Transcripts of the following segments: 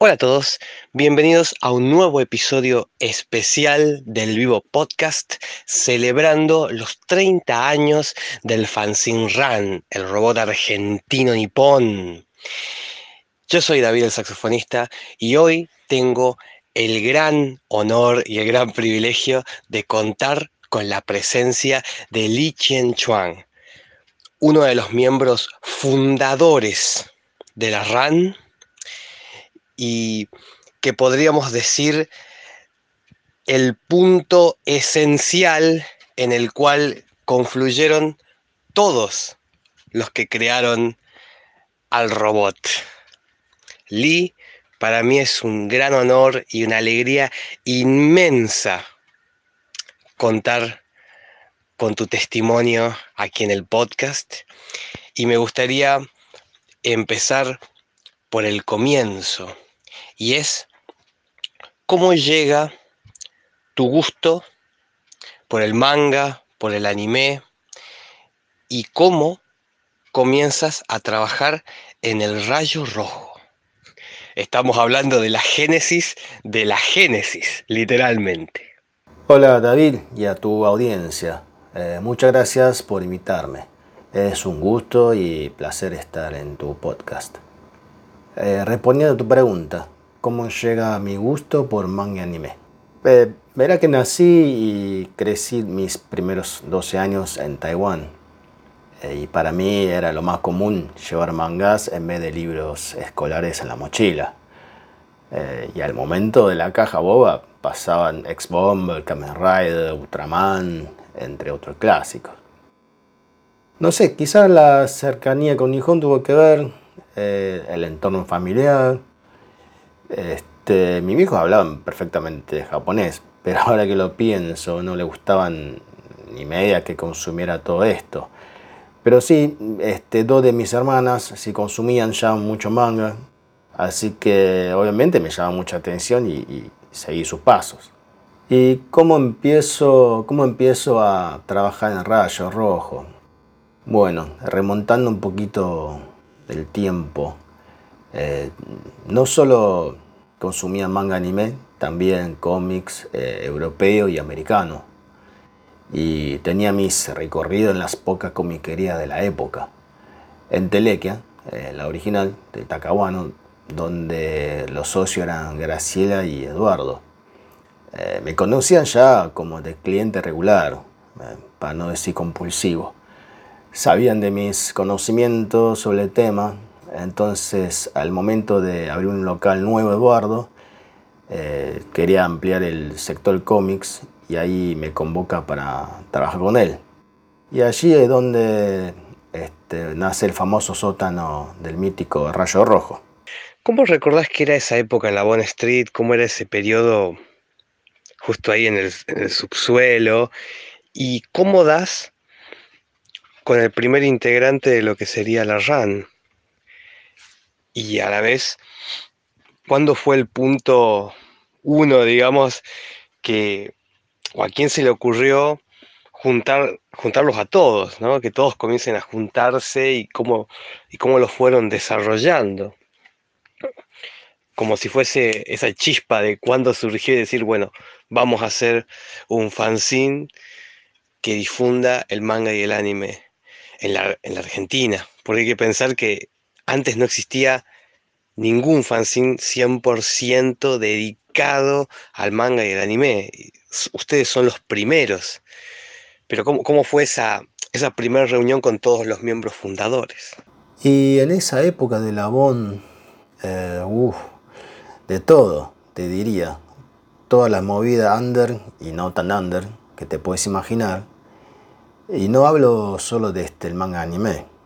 Hola a todos, bienvenidos a un nuevo episodio especial del Vivo Podcast celebrando los 30 años del Fanzine Run, el robot argentino nipón. Yo soy David el saxofonista y hoy tengo el gran honor y el gran privilegio de contar con la presencia de Li Qian Chuan, uno de los miembros fundadores de la RAN y que podríamos decir el punto esencial en el cual confluyeron todos los que crearon al robot. Lee, para mí es un gran honor y una alegría inmensa contar con tu testimonio aquí en el podcast y me gustaría empezar por el comienzo y es cómo llega tu gusto por el manga, por el anime y cómo comienzas a trabajar en el rayo rojo. Estamos hablando de la génesis de la génesis, literalmente. Hola David y a tu audiencia. Eh, muchas gracias por invitarme. Es un gusto y placer estar en tu podcast. Eh, respondiendo a tu pregunta, ¿cómo llega mi gusto por manga y anime? Eh, verá que nací y crecí mis primeros 12 años en Taiwán. y para mí era lo más común llevar mangas en vez de libros escolares en la mochila. y al momento de la caja boba pasaban X-Bomb, Kamen Rider, Ultraman, entre otros clásicos. No sé, quizás la cercanía con Nihon tuvo que ver, eh, el entorno familiar. Este, mis hijos hablaban perfectamente japonés, pero ahora que lo pienso, no le gustaban ni media que consumiera todo esto. Pero sí, este, dos de mis hermanas sí consumían ya mucho manga, así que obviamente me llama mucha atención y, y seguí sus pasos. ¿Y cómo empiezo, cómo empiezo a trabajar en Rayo Rojo? Bueno, remontando un poquito del tiempo, eh, no solo consumía manga anime, también cómics eh, europeo y americano. Y tenía mis recorridos en las pocas comiquerías de la época. En Telequia, eh, la original, de Takawano, donde los socios eran Graciela y Eduardo. Eh, me conocían ya como de cliente regular, para no decir compulsivo. Sabían de mis conocimientos sobre el tema, entonces al momento de abrir un local nuevo, Eduardo, eh, quería ampliar el sector cómics y ahí me convoca para trabajar con él. Y allí es donde este, nace el famoso sótano del mítico Rayo Rojo. ¿Cómo recordás que era esa época en la Bond Street? ¿Cómo era ese periodo justo ahí en el, subsuelo, y cómo das con el primer integrante de lo que sería la RAN. Y a la vez, ¿cuándo fue el punto uno, digamos, que, o a quién se le ocurrió juntar, juntarlos a todos, ¿no? que todos comiencen a juntarse y cómo, y cómo lo fueron desarrollando? como si fuese esa chispa de cuando surgió y decir, bueno, vamos a hacer un fanzine que difunda el manga y el anime en la, Argentina. Porque hay que pensar que antes no existía ningún fanzine 100% dedicado al manga y el anime. Ustedes son los primeros. Pero ¿cómo, fue esa, esa primera reunión con todos los miembros fundadores? Y en esa época de la eh, de todo, te diría. Toda la movida under y no tan under que te puedes imaginar. Y no hablo solo de este, el manga anime.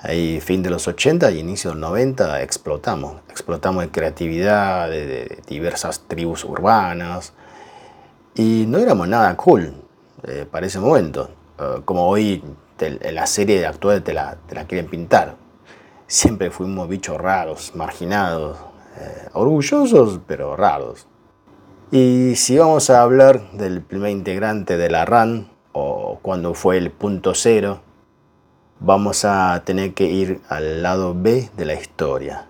Ahí, fin de los 80 y inicio de los 90, explotamos. Explotamos de creatividad, de, diversas tribus urbanas. Y no éramos nada cool eh, para ese momento. Eh, como hoy en la serie actual te la, te la quieren pintar. Siempre fuimos bichos raros, marginados, eh, orgullosos pero raros. Y si vamos a hablar del primer integrante de la RAN, o cuando fue el punto cero, vamos a tener que ir al lado B de la historia.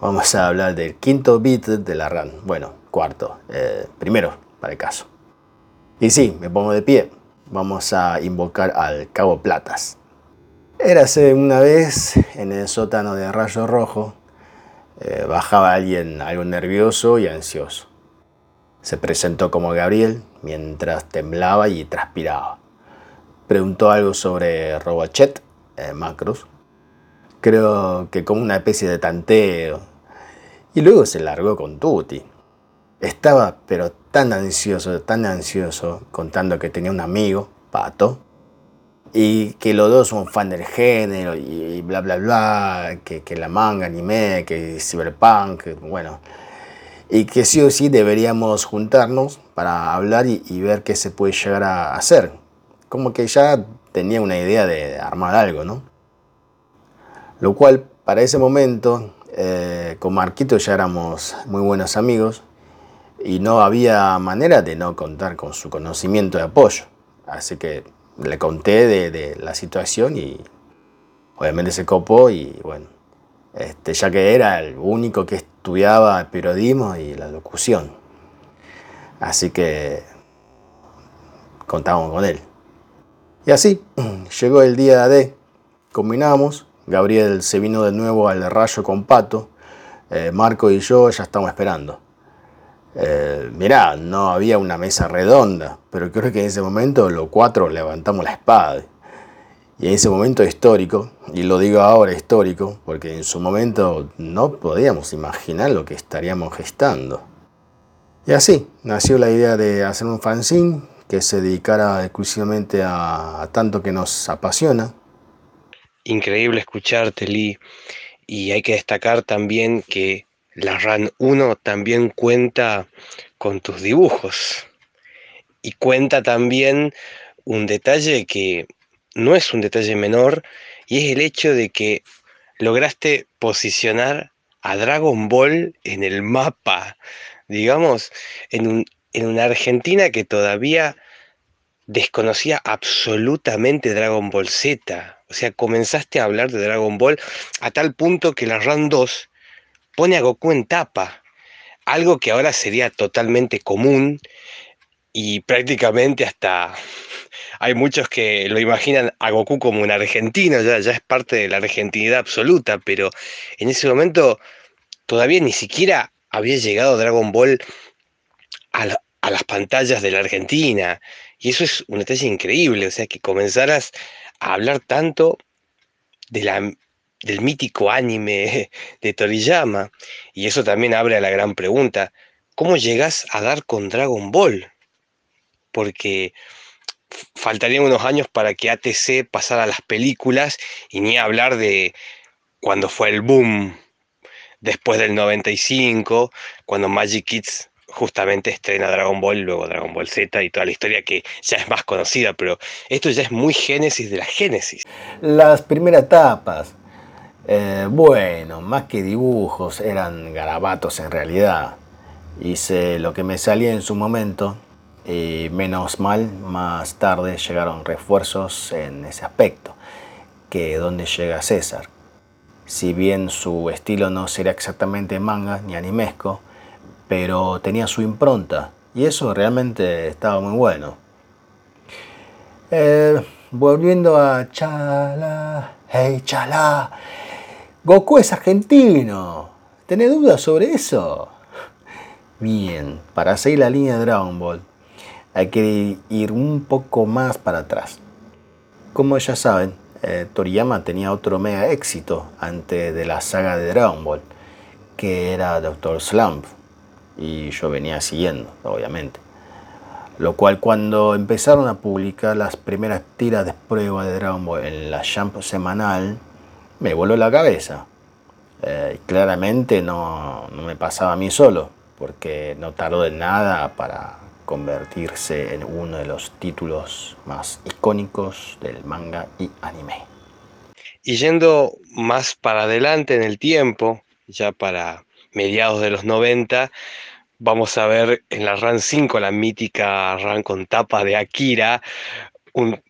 Vamos a hablar del quinto beat de la run. Bueno, cuarto. Eh, primero, para el caso. Y sí, me pongo de pie. Vamos a invocar al Cabo Platas. Érase una vez en el sótano de Rayo Rojo. Eh, bajaba alguien algo nervioso y ansioso. Se presentó como Gabriel mientras temblaba y transpiraba. Preguntó algo sobre Robochet, eh, Macros. Creo que como una especie de tanteo. Y luego se largó con Tuti. Estaba pero tan ansioso, tan ansioso, contando que tenía un amigo, Pato, y que los dos son fan del género y bla bla bla, que, que la manga, anime, que cyberpunk, bueno, y que sí o sí deberíamos juntarnos para hablar y, ver qué se puede llegar a hacer. Como que ya tenía una idea de armar algo, ¿no? Lo cual, para ese momento, eh, con Marquito ya éramos muy buenos amigos y no había manera de no contar con su conocimiento de apoyo. Así que le conté de, la situación y obviamente se copó y bueno, este, ya que era el único que estudiaba periodismo y la locución. Así que contábamos con él. Y así, llegó el día de, combinamos, Gabriel se vino de nuevo al rayo con Pato, eh, Marco y yo ya estamos esperando. Eh, mirá, no había una mesa redonda, pero creo que en ese momento los cuatro levantamos la espada y en ese momento histórico, y lo digo ahora histórico, porque en su momento no podíamos imaginar lo que estaríamos gestando. Y así nació la idea de hacer un fanzine que se dedicara exclusivamente a, tanto que nos apasiona. Increíble escucharte, Lee. Y hay que destacar también que la RAN 1 también cuenta con tus dibujos. Y cuenta también un detalle que no es un detalle menor y es el hecho de que lograste posicionar a Dragon Ball en el mapa, digamos, en, en una Argentina que todavía desconocía absolutamente Dragon Ball Z. O sea, comenzaste a hablar de Dragon Ball a tal punto que la RAN 2 pone a Goku en tapa, algo que ahora sería totalmente común y prácticamente hasta hay muchos que lo imaginan a Goku como un argentino, ya, ya es parte de la argentinidad absoluta, pero en ese momento todavía ni siquiera había llegado Dragon Ball a, las pantallas de la Argentina. Y eso es un detalle increíble, o sea, que comenzaras a hablar tanto de la, del mítico anime de Toriyama. Y eso también abre a la gran pregunta, ¿cómo llegas a dar con Dragon Ball? Porque faltarían unos años para que ATC pasara a las películas y ni hablar de cuando fue el boom después del 95, cuando Magic Kids justamente estrena Dragon Ball, luego Dragon Ball Z y toda la historia que ya es más conocida, pero esto ya es muy génesis de la génesis. Las primeras etapas, eh, bueno, más que dibujos, eran garabatos en realidad. Hice lo que me salía en su momento, y menos mal, más tarde llegaron refuerzos en ese aspecto, que donde llega César. Si bien su estilo no sería exactamente manga ni animesco, pero tenía su impronta y eso realmente estaba muy bueno. Eh, volviendo a Chala, hey Chala, Goku es argentino. ¿Tenés dudas sobre eso? Bien, para seguir la línea de Dragon Ball, hay que ir un poco más para atrás. Como ya saben, eh, Toriyama tenía otro mega éxito antes de la saga de Dragon Ball, que era Doctor Slump, y yo venía siguiendo, obviamente. Lo cual cuando empezaron a publicar las primeras tiras de prueba de Dragon Ball en la Jump semanal, me voló la cabeza. Eh, claramente no, no me pasaba a mí solo, porque no tardó de nada para convertirse en uno de los títulos más icónicos del manga y anime. Y yendo más para adelante en el tiempo, ya para mediados de los 90, vamos a ver en la RAN 5, la mítica RAN con tapa de Akira, un,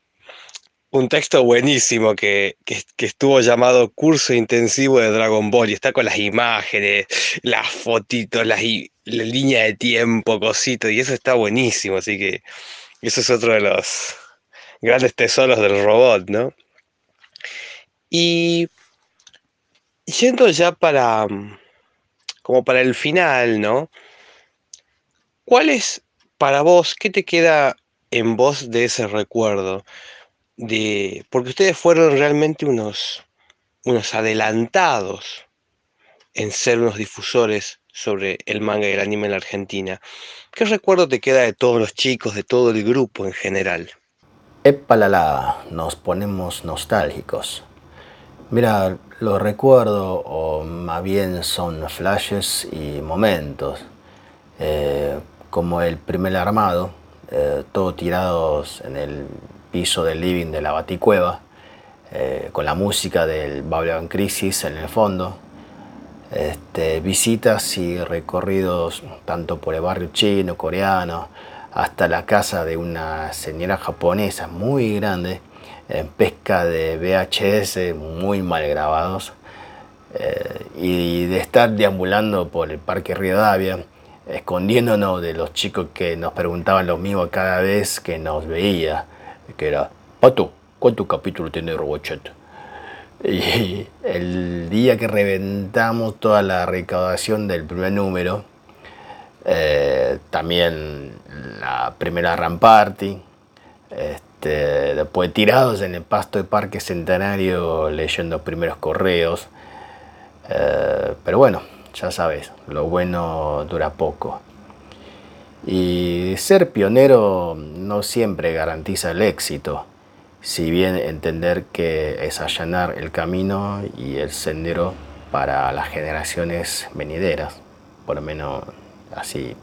un texto buenísimo que, estuvo llamado Curso Intensivo de Dragon Ball y está con las imágenes, las fotitos, las, la línea de tiempo, cositos, y eso está buenísimo, así que eso es otro de los grandes tesoros del robot, ¿no? Y yendo ya para, como para el final, ¿no? ¿Cuál es para vos, qué te queda en vos de ese recuerdo? De, porque ustedes fueron realmente unos, unos adelantados en ser unos difusores sobre el manga y el anime en la Argentina. ¿Qué recuerdo te queda de todos los chicos, de todo el grupo en general? Epalala, nos ponemos nostálgicos. Mira, lo recuerdo, o más bien son flashes y momentos, eh, como el primer armado, eh, todos tirados en el piso del living de la Baticueva, eh, con la música del Babylon Crisis en el fondo, este, visitas y recorridos tanto por el barrio chino, coreano, hasta la casa de una señora japonesa muy grande, en pesca de VHS muy mal grabados, eh, y de estar deambulando por el Parque Rivadavia, escondiéndonos de los chicos que nos preguntaban lo mismo cada vez que nos veía, que era, Pato, ¿cuánto capítulo tiene Robochet? Y el día que reventamos toda la recaudación del primer número, eh, también la primera Ramparty, este, después tirados en el pasto de Parque Centenario leyendo primeros correos. Eh, pero bueno, ya sabes, lo bueno dura poco. Y ser pionero no siempre garantiza el éxito si bien entender que es allanar el camino y el sendero para las generaciones venideras, por lo menos así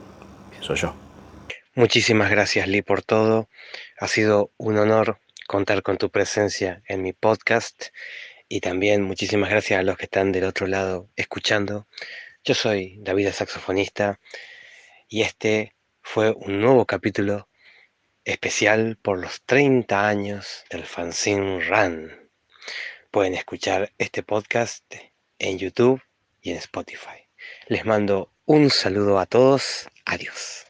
pienso yo. Muchísimas gracias Lee por todo, ha sido un honor contar con tu presencia en mi podcast y también muchísimas gracias a los que están del otro lado escuchando. Yo soy David saxofonista y este fue un nuevo capítulo especial por los 30 años del fanzine Run. Pueden escuchar este podcast en YouTube y en Spotify. Les mando un saludo a todos. Adiós.